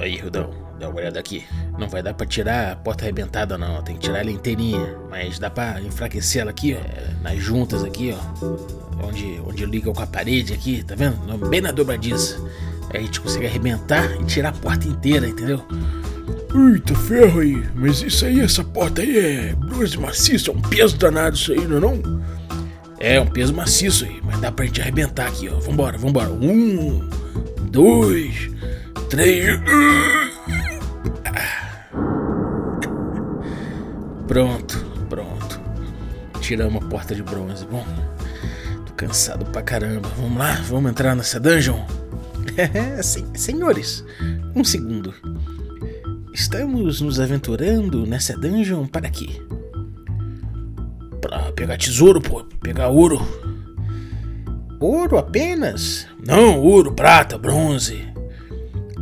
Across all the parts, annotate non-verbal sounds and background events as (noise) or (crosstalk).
Aí, Rudão, dá uma olhada aqui. Não vai dar pra tirar a porta arrebentada, não. Tem que tirar ela inteirinha. Mas dá pra enfraquecer ela aqui, ó. Nas juntas aqui, ó. Onde, onde liga com a parede aqui, tá vendo? Bem na dobradiça. Aí a gente consegue arrebentar e tirar a porta inteira, entendeu? Eita ferro aí, mas isso aí, essa porta aí é bronze maciço, é um peso danado isso aí, não é não? É, um peso maciço aí, mas dá pra gente arrebentar aqui, ó. Vambora, vambora. Um, dois, três. Pronto, pronto. Tiramos a porta de bronze. Bom, tô cansado pra caramba. Vamos lá, vamos entrar nessa dungeon? (laughs) Sim, senhores, um segundo. Estamos nos aventurando nessa dungeon para quê? Pra pegar tesouro, pô. Pegar ouro. Ouro apenas? Não, ouro, prata, bronze.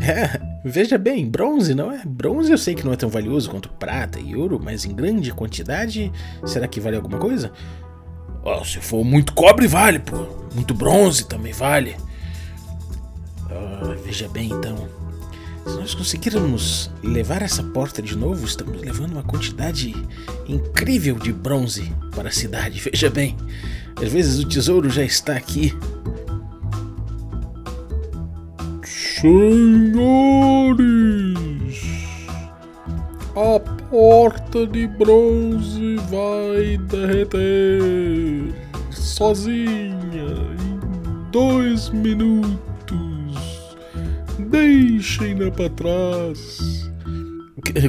É, veja bem, bronze não é. Bronze eu sei que não é tão valioso quanto prata e ouro, mas em grande quantidade, será que vale alguma coisa? Oh, se for muito cobre, vale, pô. Muito bronze também vale. Oh, veja bem então. Se nós conseguirmos levar essa porta de novo, estamos levando uma quantidade incrível de bronze para a cidade. (laughs) Veja bem, às vezes o tesouro já está aqui. Senhores, a porta de bronze vai derreter sozinha em dois minutos. Deixem-na para trás.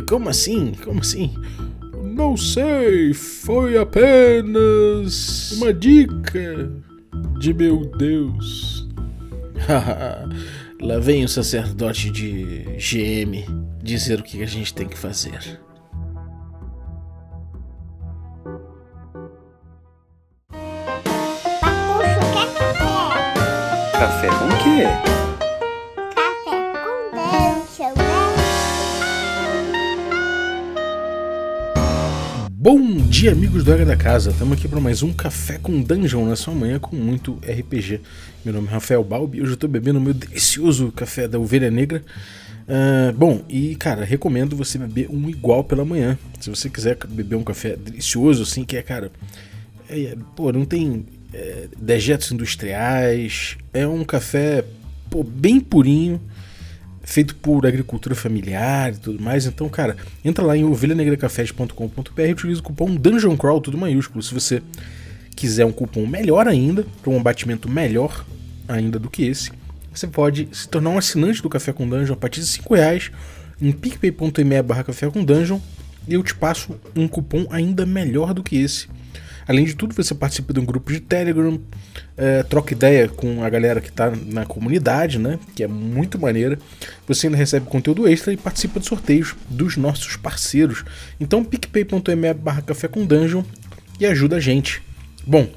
Como assim? Como assim? Não sei, foi apenas uma dica de meu Deus. (laughs) Lá vem o sacerdote de GM dizer o que a gente tem que fazer. Café com o quê? Bom dia, amigos do Área da Casa. Estamos aqui para mais um Café com Dungeon na sua manhã com muito RPG. Meu nome é Rafael Balbi e hoje eu estou bebendo o meu delicioso café da Ovelha Negra. Ah, bom, e cara, recomendo você beber um igual pela manhã. Se você quiser beber um café delicioso, assim, que é, cara, é, é, pô, não tem é, dejetos industriais, é um café, pô, bem purinho feito por agricultura familiar e tudo mais. Então, cara, entra lá em ovelhanegracafés.com.br e utiliza o cupom Dungeon Crawl, tudo maiúsculo, se você quiser um cupom melhor ainda, para um abatimento melhor ainda do que esse, você pode se tornar um assinante do Café com Dungeon a partir de 5 reais em picpay.me barra café com dungeon e eu te passo um cupom ainda melhor do que esse. Além de tudo, você participa de um grupo de Telegram, é, troca ideia com a galera que está na comunidade, né? Que é muito maneira. Você ainda recebe conteúdo extra e participa de sorteios dos nossos parceiros. Então, picpay.me barra café com dungeon e ajuda a gente. Bom,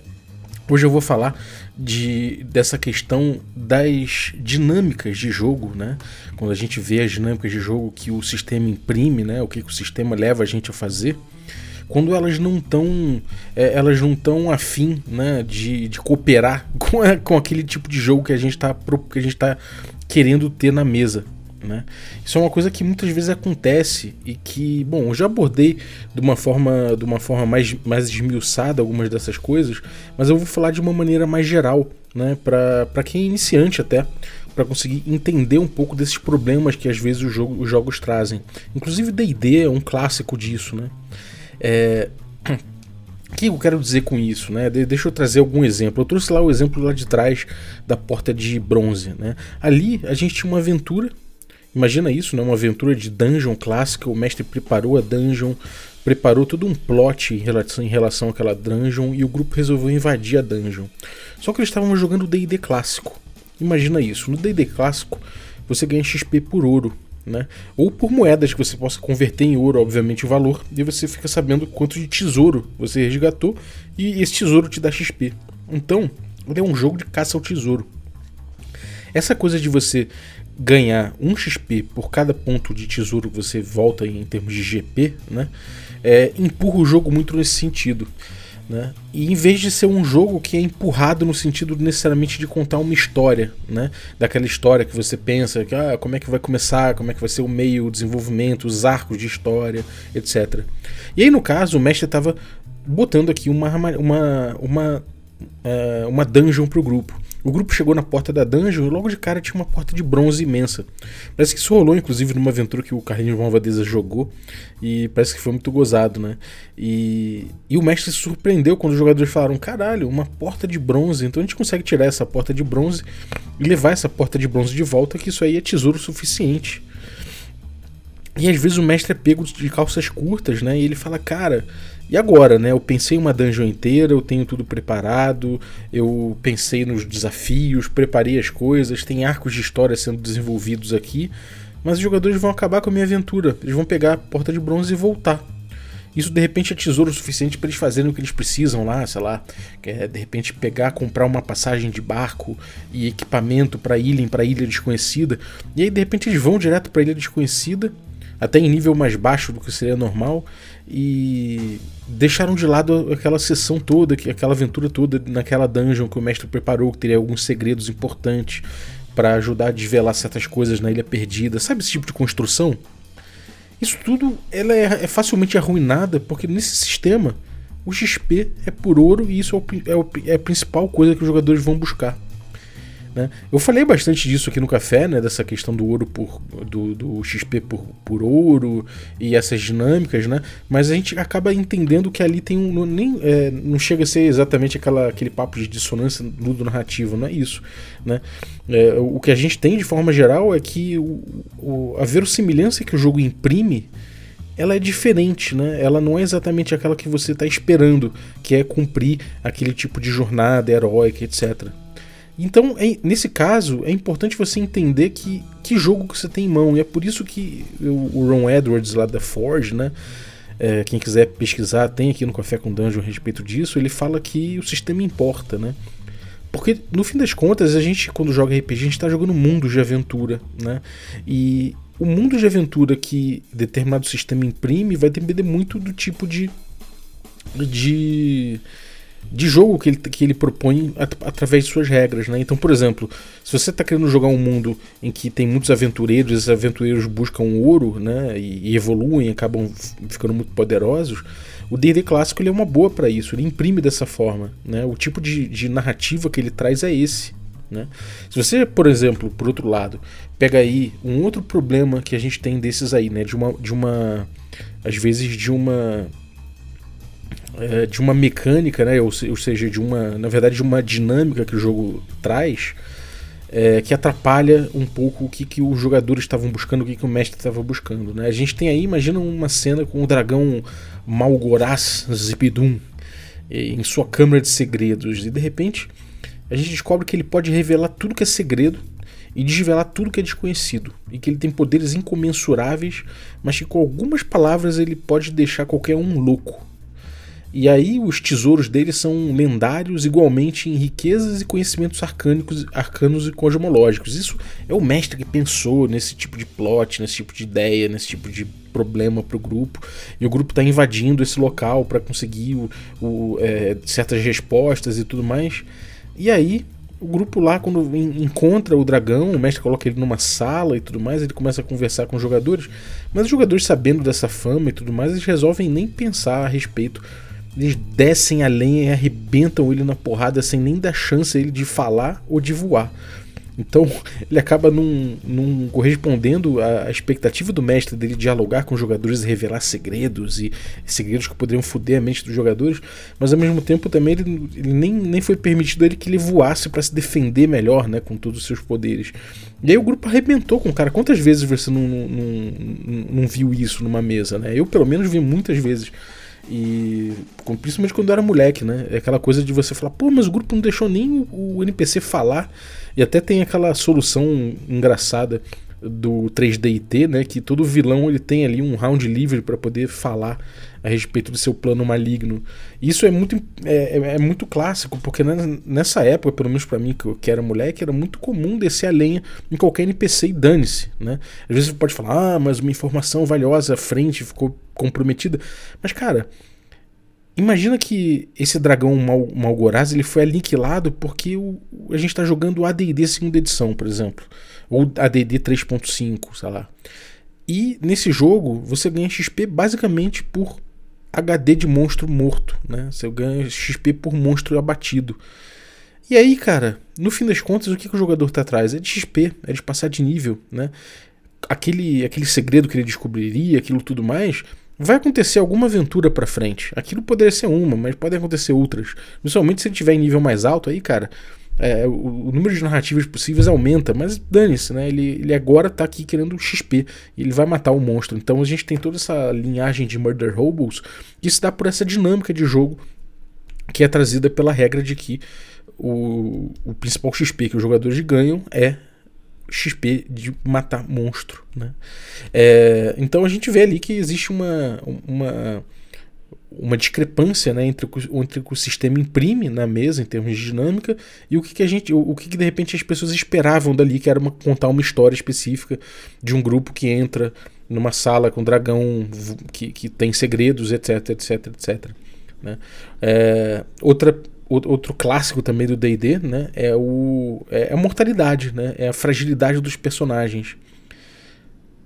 Hoje eu vou falar de, dessa questão das dinâmicas de jogo, né? Quando a gente vê as dinâmicas de jogo que o sistema imprime, né? O que, que o sistema leva a gente a fazer, quando elas não estão é, elas não estão afim, né? De, de cooperar (laughs) com, a- com aquele tipo de jogo que a gente está que a gente tá querendo ter na mesa. Né? Isso é uma coisa que muitas vezes acontece e que, bom, eu já abordei de uma forma, de uma forma mais, mais esmiuçada algumas dessas coisas, mas eu vou falar de uma maneira mais geral, né? para quem é iniciante até, para conseguir entender um pouco desses problemas que às vezes jogo- os jogos trazem. Inclusive D&D é um clássico disso, né? É, o que eu quero dizer com isso, né? De- deixa eu trazer algum exemplo. Eu trouxe lá o exemplo lá de trás da porta de bronze, né? Ali a gente tinha uma aventura. Imagina isso, né? Uma aventura de dungeon clássica. O mestre preparou a dungeon, preparou todo um plot em relação, em relação àquela dungeon e o grupo resolveu invadir a dungeon. Só que eles estavam jogando D&D clássico. Imagina isso. No D&D clássico você ganha XP por ouro. Né? Ou por moedas que você possa converter em ouro, obviamente, o valor, e você fica sabendo quanto de tesouro você resgatou, e esse tesouro te dá XP. Então, ele é um jogo de caça ao tesouro. Essa coisa de você ganhar um XP por cada ponto de tesouro que você volta em termos de GP, né? é, empurra o jogo muito nesse sentido. Né? E em vez de ser um jogo que é empurrado no sentido necessariamente de contar uma história, né? daquela história que você pensa que ah, como é que vai começar, como é que vai ser o meio, o desenvolvimento, os arcos de história, etc. E aí no caso o mestre estava botando aqui uma uma uma, uh, uma dungeon pro grupo. O grupo chegou na porta da dungeon e logo de cara tinha uma porta de bronze imensa. Parece que isso rolou, inclusive, numa aventura que o Carlinhos Malvadeza jogou. E parece que foi muito gozado, né? E, e o mestre se surpreendeu quando os jogadores falaram: caralho, uma porta de bronze. Então a gente consegue tirar essa porta de bronze e levar essa porta de bronze de volta, que isso aí é tesouro suficiente. E às vezes o mestre é pego de calças curtas, né? E ele fala: cara e agora, né? Eu pensei uma dungeon inteira, eu tenho tudo preparado, eu pensei nos desafios, preparei as coisas, tem arcos de história sendo desenvolvidos aqui, mas os jogadores vão acabar com a minha aventura. Eles vão pegar a porta de bronze e voltar. Isso de repente é tesouro suficiente para eles fazerem o que eles precisam lá, sei lá, é de repente pegar, comprar uma passagem de barco e equipamento para ilha para ilha desconhecida. E aí de repente eles vão direto para ilha desconhecida, até em nível mais baixo do que seria normal, e deixaram de lado aquela sessão toda, aquela aventura toda naquela dungeon que o mestre preparou, que teria alguns segredos importantes para ajudar a desvelar certas coisas na Ilha Perdida. Sabe esse tipo de construção? Isso tudo ela é, é facilmente arruinada porque nesse sistema o XP é por ouro e isso é, o, é, o, é a principal coisa que os jogadores vão buscar. Né? Eu falei bastante disso aqui no café, né? dessa questão do ouro por do, do XP por, por ouro e essas dinâmicas, né? mas a gente acaba entendendo que ali tem um. Nem, é, não chega a ser exatamente aquela, aquele papo de dissonância no narrativo, não é isso. Né? É, o que a gente tem de forma geral é que o, o, a verossimilhança que o jogo imprime ela é diferente, né? Ela não é exatamente aquela que você está esperando, que é cumprir aquele tipo de jornada heróica, etc. Então, é, nesse caso, é importante você entender que, que jogo que você tem em mão. E é por isso que o, o Ron Edwards lá da Forge, né? É, quem quiser pesquisar, tem aqui no Café com Dungeon a respeito disso. Ele fala que o sistema importa, né? Porque no fim das contas, a gente, quando joga RPG, a gente está jogando mundos de aventura, né? E o mundo de aventura que determinado sistema imprime vai depender muito do tipo de. de de jogo que ele, que ele propõe at através de suas regras. Né? Então, por exemplo, se você está querendo jogar um mundo em que tem muitos aventureiros, esses aventureiros buscam ouro né? e, e evoluem, acabam ficando muito poderosos, o D&D clássico ele é uma boa para isso, ele imprime dessa forma. Né? O tipo de, de narrativa que ele traz é esse. Né? Se você, por exemplo, por outro lado, pega aí um outro problema que a gente tem desses aí, né? de uma, de uma às vezes de uma é, de uma mecânica, né? Ou, ou, seja, de uma, na verdade, de uma dinâmica que o jogo traz, é, que atrapalha um pouco o que, que os jogadores estavam buscando, o que, que o mestre estava buscando. Né? A gente tem aí, imagina uma cena com o dragão Malgoraz Zipidum em sua câmara de segredos, e de repente a gente descobre que ele pode revelar tudo que é segredo e desvelar tudo que é desconhecido, e que ele tem poderes incomensuráveis, mas que com algumas palavras ele pode deixar qualquer um louco. E aí os tesouros dele são lendários igualmente em riquezas e conhecimentos arcânicos, arcanos e cosmológicos. Isso é o mestre que pensou nesse tipo de plot, nesse tipo de ideia, nesse tipo de problema para o grupo. E o grupo está invadindo esse local para conseguir o, o, é, certas respostas e tudo mais. E aí o grupo lá, quando encontra o dragão, o mestre coloca ele numa sala e tudo mais, ele começa a conversar com os jogadores, mas os jogadores, sabendo dessa fama e tudo mais, eles resolvem nem pensar a respeito eles descem a lenha e arrebentam ele na porrada sem nem dar chance a ele de falar ou de voar. Então (laughs) ele acaba num correspondendo à expectativa do mestre dele dialogar com os jogadores e revelar segredos e segredos que poderiam foder a mente dos jogadores, mas ao mesmo tempo também ele, ele nem, nem foi permitido ele que ele voasse para se defender melhor, né, com todos os seus poderes. E aí o grupo arrebentou com o cara. Quantas vezes você não, não, não, não viu isso numa mesa, né? Eu pelo menos vi muitas vezes. E principalmente quando eu era moleque, né? É aquela coisa de você falar, pô, mas o grupo não deixou nem o NPC falar. E até tem aquela solução engraçada do 3DT, né? Que todo vilão ele tem ali um round livre para poder falar a respeito do seu plano maligno. Isso é muito, é, é, é muito clássico, porque nessa época, pelo menos para mim, que eu que era moleque, era muito comum descer a lenha em qualquer NPC e dane-se. Né? Às vezes você pode falar, ah, mas uma informação valiosa à frente ficou comprometida. Mas, cara, Imagina que esse dragão Mal Malgoraz ele foi aniquilado porque o, a gente está jogando AD&D segunda edição, por exemplo, ou AD&D 3.5, sei lá. E nesse jogo você ganha XP basicamente por HD de monstro morto, né? Você ganha XP por monstro abatido. E aí, cara, no fim das contas, o que, que o jogador tá atrás? É de XP, é de passar de nível, né? Aquele, aquele segredo que ele descobriria, aquilo tudo mais, vai acontecer alguma aventura para frente. Aquilo poderia ser uma, mas podem acontecer outras. Principalmente se ele tiver em nível mais alto, aí, cara, é, o, o, número de narrativas possíveis aumenta, mas dane-se, né? Ele, ele agora tá aqui querendo XP ele vai matar o monstro. Então a gente tem toda essa linhagem de Murder Hobos que se dá por essa dinâmica de jogo que é trazida pela regra de que o, o principal XP que os jogadores ganham é XP de matar monstro. Né? É, então a gente vê ali que existe uma, uma, uma discrepância né, entre, o, entre o que o sistema imprime na mesa em termos de dinâmica e o que, que a gente, o, o que, que, de repente as pessoas esperavam dali, que era uma, contar uma história específica de um grupo que entra numa sala com um dragão que, que tem segredos, etc, etc, etc. Né? É, outra outro clássico também do D&D, né, é, o, é a mortalidade, né, é a fragilidade dos personagens.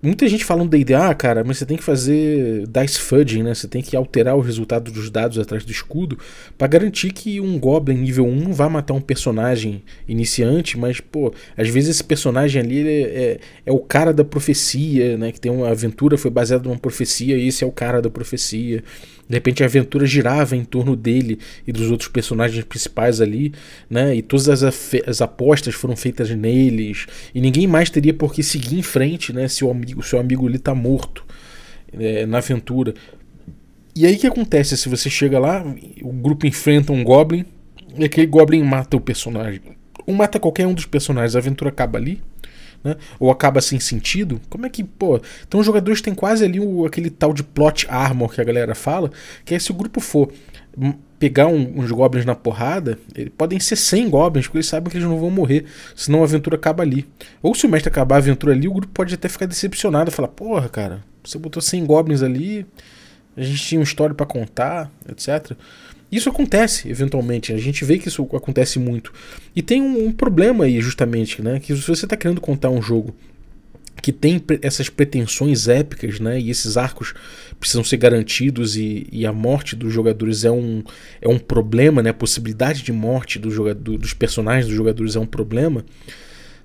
Muita gente fala no D&D, ah, cara, mas você tem que fazer dice fudging, né? Você tem que alterar o resultado dos dados atrás do escudo para garantir que um Goblin nível 1 não vá matar um personagem iniciante, mas, pô, às vezes esse personagem ali é, é, é, o cara da profecia, né? Que tem uma aventura, foi baseada numa profecia e esse é o cara da profecia. De repente a aventura girava em torno dele e dos outros personagens principais ali, né? E todas as, as apostas foram feitas neles. E ninguém mais teria por que seguir em frente, né? Se o, amigo, seu amigo ali tá morto é, na aventura. E aí o que acontece? Se você chega lá, o grupo enfrenta um Goblin e aquele Goblin mata o personagem. Ou mata qualquer um dos personagens, a aventura acaba ali né? Ou acaba sem sentido. Como é que, pô. Então os jogadores têm quase ali o, aquele tal de plot armor que a galera fala, que é se o grupo for pegar um, uns goblins na porrada, eles podem ser 100 goblins, porque eles sabem que eles não vão morrer, senão a aventura acaba ali. Ou se o mestre acabar a aventura ali, o grupo pode até ficar decepcionado, falar: "Porra, cara, você botou 100 goblins ali, a gente tinha uma história para contar, etc." Isso acontece, eventualmente. A gente vê que isso acontece muito. E tem um, um problema aí, justamente, né? Que se você está querendo contar um jogo que tem essas pretensões épicas, né? E esses arcos precisam ser garantidos e, e, a morte dos jogadores é um, é um problema, né? A possibilidade de morte do jogador, dos personagens dos jogadores é um problema.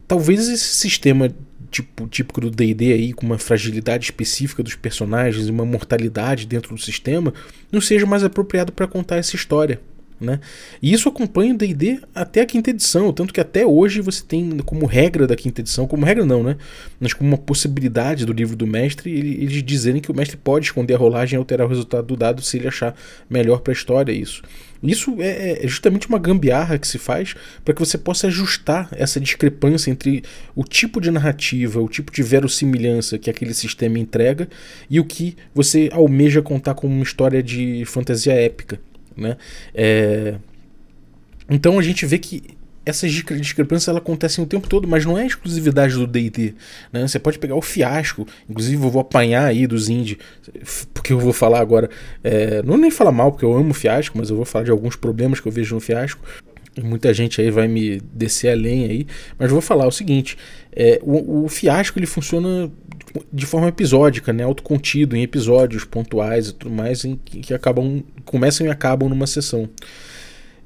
Talvez esse sistema tipo, típico do D&D aí, com uma fragilidade específica dos personagens e uma mortalidade dentro do sistema, não seja mais apropriado para contar essa história. Né? E isso acompanha o D&D até a quinta edição, tanto que até hoje você tem como regra da quinta edição, como regra não, né? Mas como uma possibilidade do livro do mestre, eles dizerem que o mestre pode esconder a rolagem e alterar o resultado do dado se ele achar melhor para a história isso. Isso é, é justamente uma gambiarra que se faz para que você possa ajustar essa discrepância entre o tipo de narrativa, o tipo de verossimilhança que aquele sistema entrega e o que você almeja contar como uma história de fantasia épica. Né? É... Então a gente vê que essas discrepâncias ela acontecem o tempo todo, mas não é exclusividade do D&D, né? Você pode pegar o fiasco, inclusive eu vou apanhar aí dos indie, porque eu vou falar agora, é, não nem falar mal, porque eu amo fiasco, mas eu vou falar de alguns problemas que eu vejo no fiasco. Muita gente aí vai me descer a lenha aí, mas vou falar o seguinte: é, o, o fiasco ele funciona de forma episódica, né, autocontido em episódios pontuais e tudo mais, em que, que acabam começam e acabam numa sessão.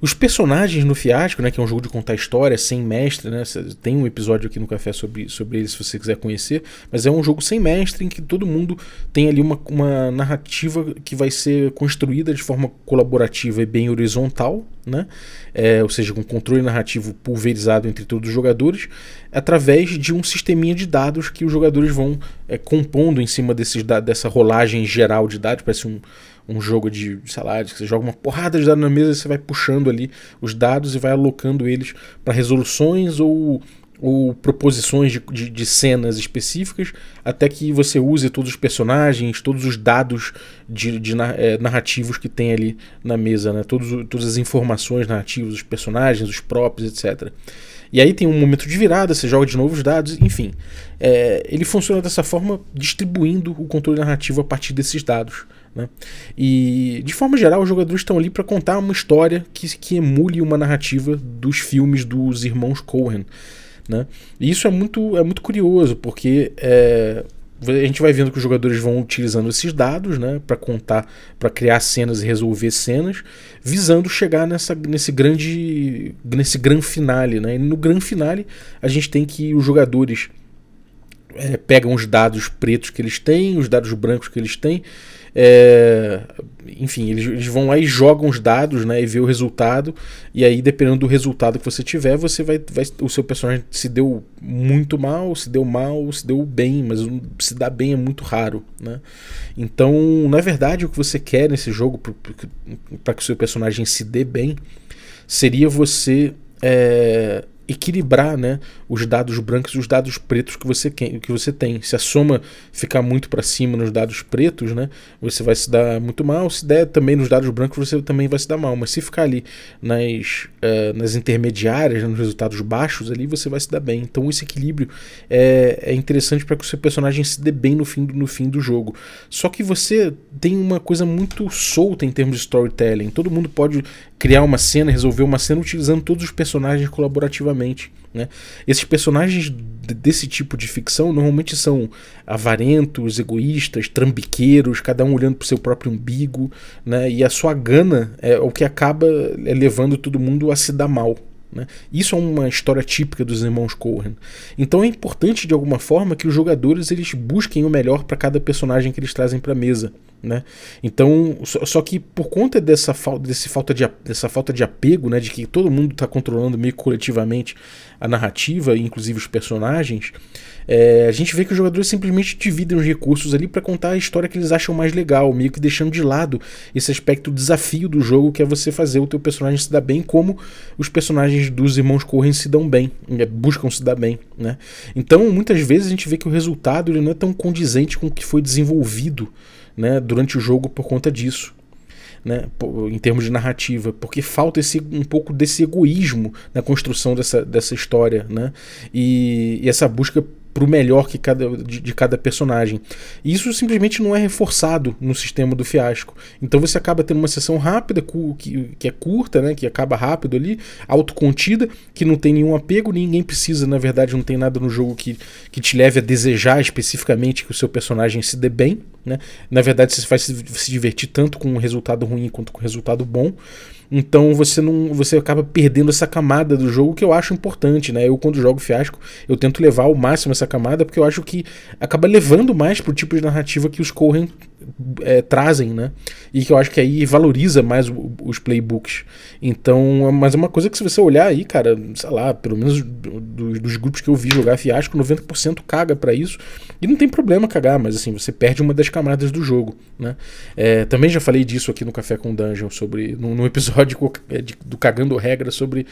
Os personagens no Fiasco, né, que é um jogo de contar história sem mestre, né, tem um episódio aqui no Café sobre, sobre ele se você quiser conhecer, mas é um jogo sem mestre em que todo mundo tem ali uma, uma narrativa que vai ser construída de forma colaborativa e bem horizontal, né, é, ou seja, com controle narrativo pulverizado entre todos os jogadores, através de um sisteminha de dados que os jogadores vão é, compondo em cima desses, dessa rolagem geral de dados, parece um um jogo de, sei lá, que você joga uma porrada de dados na mesa e você vai puxando ali os dados e vai alocando eles para resoluções ou, ou proposições de, de, de, cenas específicas, até que você use todos os personagens, todos os dados de, de é, narrativos que tem ali na mesa, né? Todos, todas as informações narrativas, os personagens, os próprios, etc. E aí tem um momento de virada, você joga de novo os dados, enfim. É, ele funciona dessa forma, distribuindo o controle narrativo a partir desses dados. Né? E, de forma geral, os jogadores estão ali para contar uma história que, que emule uma narrativa dos filmes dos irmãos Cohen. Né? E isso é muito, é muito curioso, porque é, a gente vai vendo que os jogadores vão utilizando esses dados né, para contar, para criar cenas e resolver cenas, visando chegar nessa, nesse grande nesse grande finale. Né? E no grande finale, a gente tem que os jogadores é, pegam os dados pretos que eles têm, os dados brancos que eles têm, é, enfim, eles, eles, vão lá e jogam os dados, né, e vê o resultado, e aí dependendo do resultado que você tiver, você vai, vai o seu personagem se deu muito mal, se deu mal, se deu bem, mas se dar bem é muito raro, né? Então, na verdade, o que você quer nesse jogo para que o seu personagem se dê bem seria você é, equilibrar né, os dados brancos e os dados pretos que você, que você tem. Se a soma ficar muito para cima nos dados pretos, né, você vai se dar muito mal. Se der também nos dados brancos, você também vai se dar mal. Mas se ficar ali nas, uh, nas intermediárias, né, nos resultados baixos, ali você vai se dar bem. Então esse equilíbrio é, é interessante para que o seu personagem se dê bem no fim, no fim do jogo. Só que você tem uma coisa muito solta em termos de storytelling. Todo mundo pode criar uma cena, resolver uma cena utilizando todos os personagens colaborativamente. Né? Esses personagens desse tipo de ficção normalmente são avarentos, egoístas, trambiqueiros, cada um olhando para o seu próprio umbigo, né? e a sua gana é o que acaba é, levando todo mundo a se dar mal. Né? Isso é uma história típica dos irmãos Cohen. Então é importante de alguma forma que os jogadores eles busquem o melhor para cada personagem que eles trazem para a mesa. Né? Então, só, só, que por conta dessa, desse falta de, dessa falta de apego, né, de que todo mundo está controlando meio coletivamente a narrativa, inclusive os personagens, é, a gente vê que os jogadores simplesmente dividem os recursos ali para contar a história que eles acham mais legal, meio que deixando de lado esse aspecto desafio do jogo que é você fazer o teu personagem se dar bem, como os personagens dos irmãos Corren se dão bem, né, buscam se dar bem, né? Então, muitas vezes a gente vê que o resultado ele não é tão condizente com o que foi desenvolvido né, durante o jogo por conta disso. Né, em termos de narrativa, porque falta esse, um pouco desse egoísmo na construção dessa, dessa história, né, e, e essa busca pro melhor que cada, de, de, cada personagem. E isso simplesmente não é reforçado no sistema do fiasco. Então você acaba tendo uma sessão rápida, que, que é curta, né, que acaba rápido ali, autocontida, que não tem nenhum apego, ninguém precisa, na verdade, não tem nada no jogo que, que te leve a desejar especificamente que o seu personagem se dê bem. Né? Na verdade, você vai se, se divertir tanto com um resultado ruim quanto com um resultado bom. Então você não você acaba perdendo essa camada do jogo que eu acho importante, né? Eu quando jogo fiasco, eu tento levar ao máximo essa camada porque eu acho que acaba levando mais pro tipo de narrativa que os Cohen é, trazem, né? E que eu acho que aí valoriza mais o, os playbooks. Então, mas é uma coisa que se você olhar aí, cara, sei lá, pelo menos do, dos grupos que eu vi jogar fiasco, 90% caga para isso. E não tem problema cagar, mas assim, você perde uma das camadas do jogo, né? É, também já falei disso aqui no Café com Dungeon, sobre num, episódio é, do Cagando Regra sobre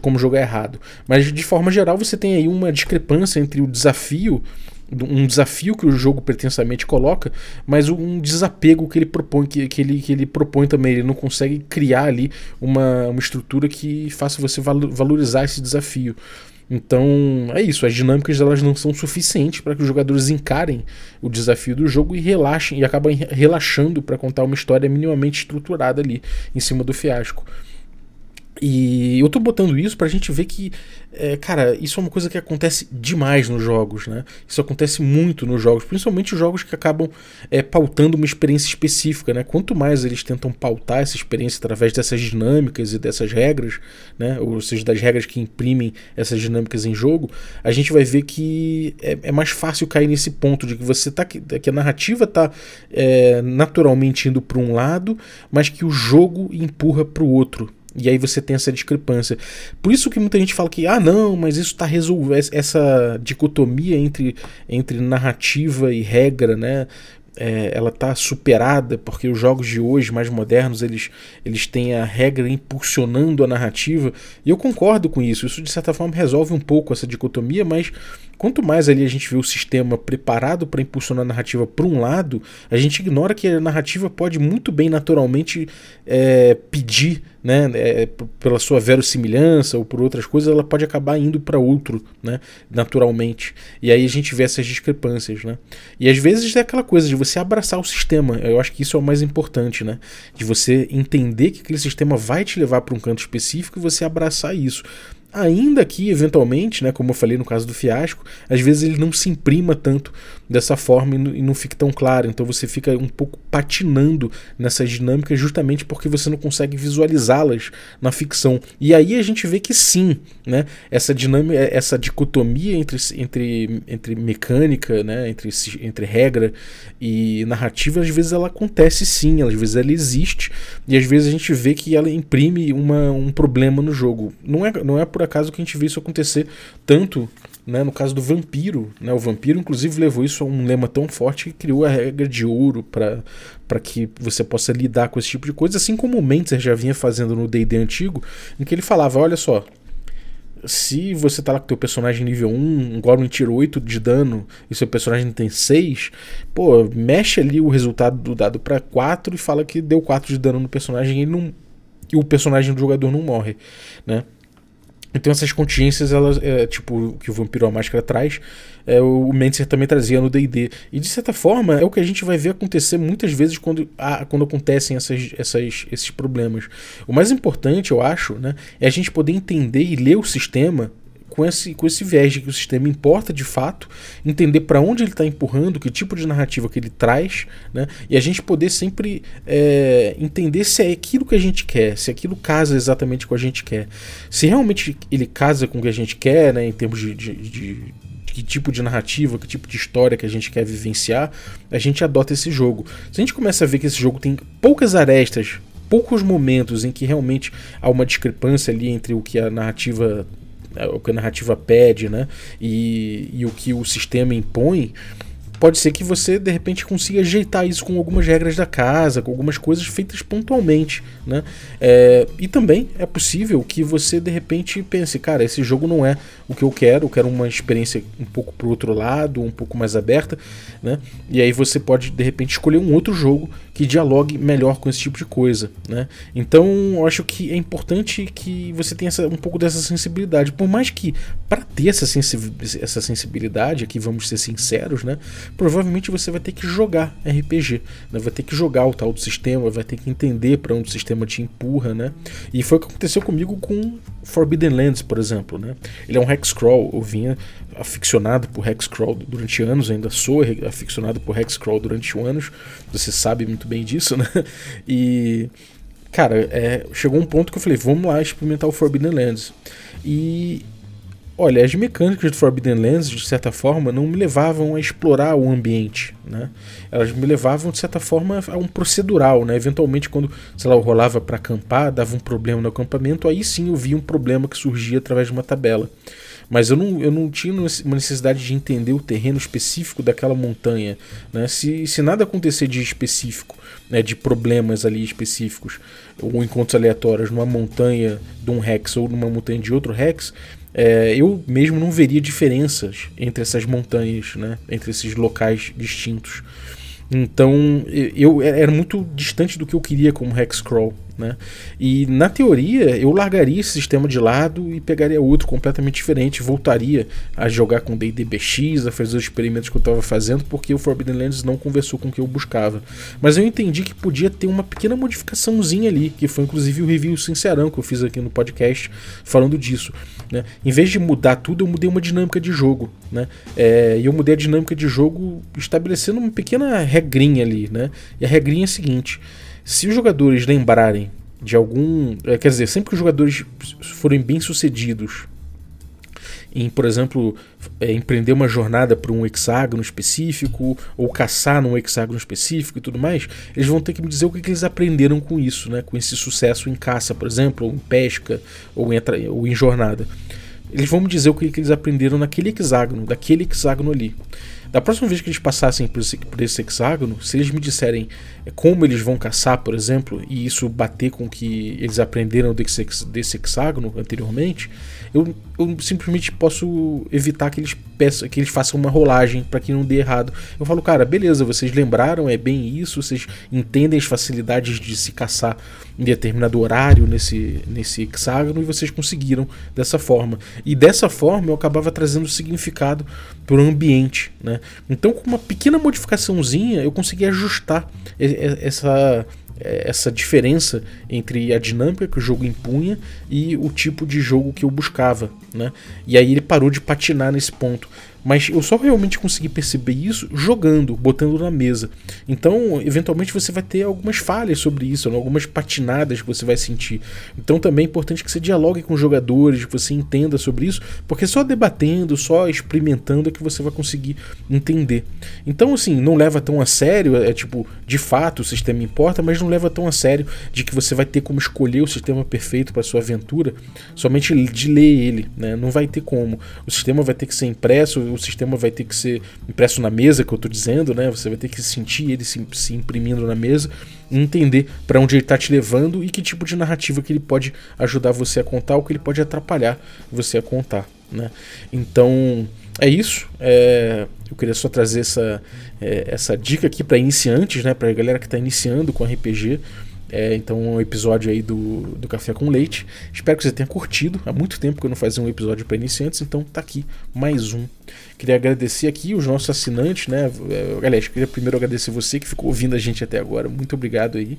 como jogar errado. Mas de forma geral, você tem aí uma discrepância entre o desafio um desafio que o jogo pretensamente coloca, mas um desapego que ele propõe, que, que, ele, que ele propõe também. Ele não consegue criar ali uma, uma estrutura que faça você valorizar esse desafio. Então é isso, as dinâmicas elas não são suficientes para que os jogadores encarem o desafio do jogo e relaxem e acabam relaxando para contar uma história minimamente estruturada ali em cima do fiasco. E eu tô botando isso pra gente ver que, é, cara, isso é uma coisa que acontece demais nos jogos, né? Isso acontece muito nos jogos, principalmente os jogos que acabam é, pautando uma experiência específica, né? Quanto mais eles tentam pautar essa experiência através dessas dinâmicas e dessas regras, né? Ou seja, das regras que imprimem essas dinâmicas em jogo, a gente vai ver que é, é mais fácil cair nesse ponto de que você tá. que a narrativa tá é, naturalmente indo para um lado, mas que o jogo empurra para o outro. E aí você tem essa discrepância. Por isso que muita gente fala que, ah, não, mas isso está resolvendo. Essa dicotomia entre, entre narrativa e regra, né? É, ela está superada porque os jogos de hoje mais modernos eles, eles têm a regra impulsionando a narrativa e eu concordo com isso isso de certa forma resolve um pouco essa dicotomia mas quanto mais ali a gente vê o sistema preparado para impulsionar a narrativa para um lado, a gente ignora que a narrativa pode muito bem naturalmente é, pedir né, é, pela sua verossimilhança ou por outras coisas, ela pode acabar indo para outro, né, naturalmente. E aí a gente vê essas discrepâncias, né? E às vezes é aquela coisa de você abraçar o sistema. Eu acho que isso é o mais importante, né? De você entender que aquele sistema vai te levar para um canto específico e você abraçar isso. Ainda que, eventualmente, né, como eu falei no caso do fiasco, às vezes ele não se imprima tanto dessa forma e não fique tão claro. Então você fica um pouco patinando nessas dinâmicas justamente porque você não consegue visualizá-las na ficção. E aí a gente vê que sim, né, essa dinâmica, essa dicotomia entre, entre, entre mecânica, né, entre, entre regra e narrativa, às vezes ela acontece sim, às vezes ela existe e às vezes a gente vê que ela imprime uma, um problema no jogo. Não é, não é por por acaso que a gente vê isso acontecer tanto né, no caso do vampiro. Né, o vampiro, inclusive, levou isso a um lema tão forte que criou a regra de ouro para que você possa lidar com esse tipo de coisa, assim como o Mentzer já vinha fazendo no DD antigo, em que ele falava: olha só. Se você tá lá com teu personagem nível 1, um Goblin tira 8 de dano e seu personagem tem 6, pô, mexe ali o resultado do dado para 4 e fala que deu 4 de dano no personagem e, não, e o personagem do jogador não morre, né? Então essas contingências, elas, é, tipo, que o Vampiro a Máscara traz, é, o Mentzer também trazia no D&D. E de certa forma, é o que a gente vai ver acontecer muitas vezes quando, a, quando acontecem essas, essas, esses problemas. O mais importante, eu acho, né, é a gente poder entender e ler o sistema com esse, com esse viés de que o sistema importa de fato, entender para onde ele está empurrando, que tipo de narrativa que ele traz, né? e a gente poder sempre é, entender se é aquilo que a gente quer, se aquilo casa exatamente com o que a gente quer. Se realmente ele casa com o que a gente quer, né, em termos de, de, de que tipo de narrativa, que tipo de história que a gente quer vivenciar, a gente adota esse jogo. Se a gente começa a ver que esse jogo tem poucas arestas, poucos momentos em que realmente há uma discrepância ali entre o que a narrativa o que a narrativa pede, né? E, e o que o sistema impõe, pode ser que você de repente consiga ajeitar isso com algumas regras da casa, com algumas coisas feitas pontualmente, né? É, e também é possível que você de repente pense, cara, esse jogo não é o que eu quero, eu quero uma experiência um pouco pro outro lado, um pouco mais aberta, né? E aí você pode de repente escolher um outro jogo que dialogue melhor com esse tipo de coisa, né? Então, eu acho que é importante que você tenha essa, um pouco dessa sensibilidade, por mais que para ter essa, essa sensibilidade, aqui vamos ser sinceros, né? Provavelmente você vai ter que jogar RPG, né? Vai ter que jogar o tal do sistema, vai ter que entender para onde o sistema te empurra, né? E foi o que aconteceu comigo com Forbidden Lands, por exemplo, né? Ele é um hexcrawl, eu vinha aficionado por hexcrawl durante anos, ainda sou aficionado por hexcrawl durante anos, você sabe muito bem disso, (laughs) né? E cara, é, chegou um ponto que eu falei, vamos lá experimentar o Forbidden Lands. E olha, as mecânicas do Forbidden Lands, de certa forma, não me levavam a explorar o ambiente, né? Elas me levavam, de certa forma, a um procedural, né? Eventualmente, quando, sei lá, eu rolava para acampar, dava um problema no acampamento, aí sim eu via um problema que surgia através de uma tabela. Mas eu não, eu não tinha uma necessidade de entender o terreno específico daquela montanha. Né? Se, se nada acontecer de específico, né, de problemas ali específicos, ou encontros aleatórios numa montanha de um Rex ou numa montanha de outro Rex, é, eu mesmo não veria diferenças entre essas montanhas, né, entre esses locais distintos. Então eu era muito distante do que eu queria como Hexcrawl. Né? E na teoria eu largaria esse sistema de lado e pegaria outro completamente diferente, voltaria a jogar com DDBX, a fazer os experimentos que eu estava fazendo, porque o Forbidden Lands não conversou com o que eu buscava. Mas eu entendi que podia ter uma pequena modificaçãozinha ali, que foi inclusive o review sincerão que eu fiz aqui no podcast falando disso. Né? Em vez de mudar tudo, eu mudei uma dinâmica de jogo. Né? É, e eu mudei a dinâmica de jogo estabelecendo uma pequena regrinha ali. Né? E a regrinha é a seguinte se os jogadores lembrarem de algum. É, quer dizer, sempre que os jogadores forem bem sucedidos em, por exemplo, é, empreender uma jornada para um hexágono específico, ou caçar num hexágono específico e tudo mais, eles vão ter que me dizer o que, que eles aprenderam com isso, né? com esse sucesso em caça, por exemplo, ou em pesca, ou em, ou em jornada. Eles vão me dizer o que, que eles aprenderam naquele hexágono, daquele hexágono ali. Da próxima vez que eles passassem por esse, por esse hexágono, se eles me disserem é, como eles vão caçar, por exemplo, e isso bater com o que eles aprenderam desse, desse hexágono anteriormente, eu, eu simplesmente posso evitar que eles peçam, que eles façam uma rolagem para que não dê errado. Eu falo, cara, beleza, vocês lembraram, é bem isso, vocês entendem as facilidades de se caçar em determinado horário nesse, nesse hexágono e vocês conseguiram dessa forma. E dessa forma eu acabava trazendo significado para o ambiente. Né? Então, com uma pequena modificaçãozinha, eu consegui ajustar essa essa diferença entre a dinâmica que o jogo impunha e o tipo de jogo que eu buscava, né? E aí ele parou de patinar nesse ponto. Mas eu só realmente consegui perceber isso jogando, botando na mesa. Então, eventualmente você vai ter algumas falhas sobre isso, né? algumas patinadas que você vai sentir. Então, também é importante que você dialogue com os jogadores, que você entenda sobre isso, porque só debatendo, só experimentando é que você vai conseguir entender. Então, assim, não leva tão a sério, é tipo, de fato o sistema importa, mas não leva tão a sério de que você vai ter como escolher o sistema perfeito para sua aventura somente de ler ele, né? Não vai ter como. O sistema vai ter que ser impresso, o sistema vai ter que ser impresso na mesa, que eu estou dizendo, né? Você vai ter que sentir ele se, se imprimindo na mesa e entender para onde ele está te levando e que tipo de narrativa que ele pode ajudar você a contar ou que ele pode atrapalhar você a contar, né? Então é isso. É, eu queria só trazer essa, é, essa dica aqui para iniciantes, né? Para galera que está iniciando com RPG. É, então, um episódio aí do, do Café com Leite. Espero que você tenha curtido. Há muito tempo que eu não fazia um episódio para iniciantes, então tá aqui mais um. Queria agradecer aqui os nossos assinantes, né? É, aliás, queria primeiro agradecer você que ficou ouvindo a gente até agora. Muito obrigado aí.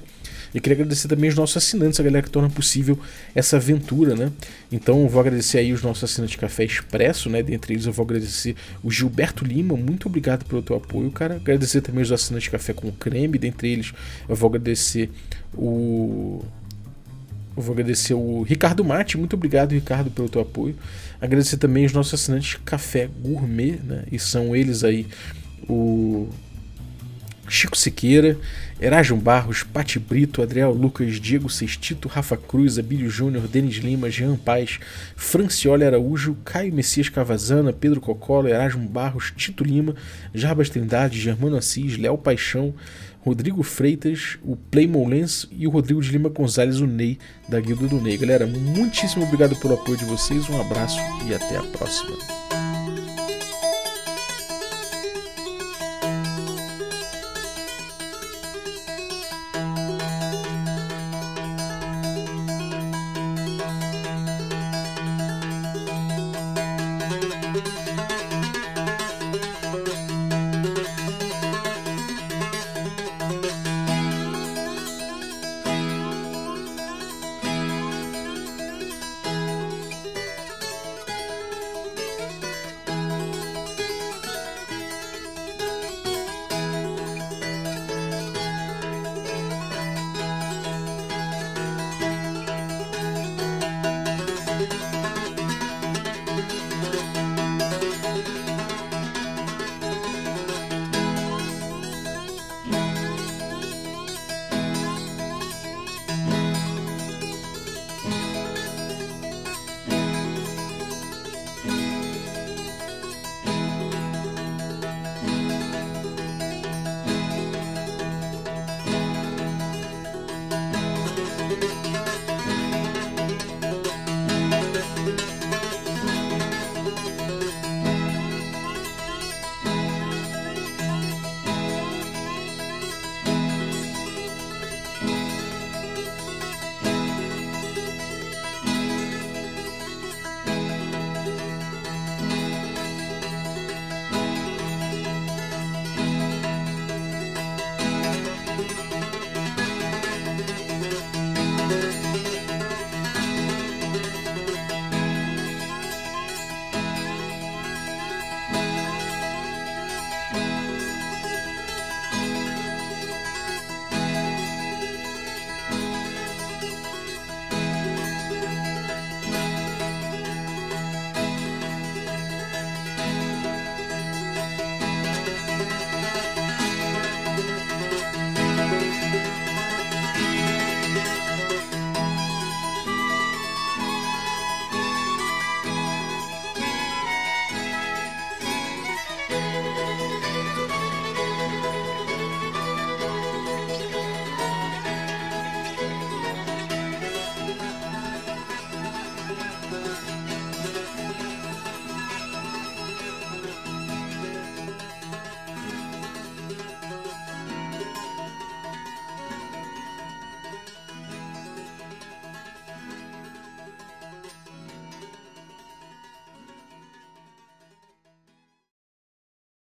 E queria agradecer também os nossos assinantes, a galera que torna possível essa aventura, né? Então vou agradecer aí os nossos assinantes de Café Expresso, né? Dentre eles eu vou agradecer o Gilberto Lima, muito obrigado pelo teu apoio, cara. Agradecer também os assinantes de Café com Creme, dentre eles eu vou agradecer o eu vou agradecer o Ricardo Mate, muito obrigado, Ricardo, pelo teu apoio. Agradecer também os nossos assinantes Café Gourmet, né? E são eles aí o Chico Siqueira, Erasmo Barros, Pati Brito, Adriel Lucas, Diego Sextito, Rafa Cruz, Abílio Júnior, Denis Lima, Jean Paz, Francioli Araújo, Caio Messias Cavazana, Pedro Cocolo, Erasmo Barros, Tito Lima, Jarbas Trindade, Germano Assis, Léo Paixão, Rodrigo Freitas, o Playmon Lens e o Rodrigo de Lima Gonzalez, o Ney, da Guilda do Ney. Galera, muitíssimo obrigado pelo apoio de vocês, um abraço e até a próxima.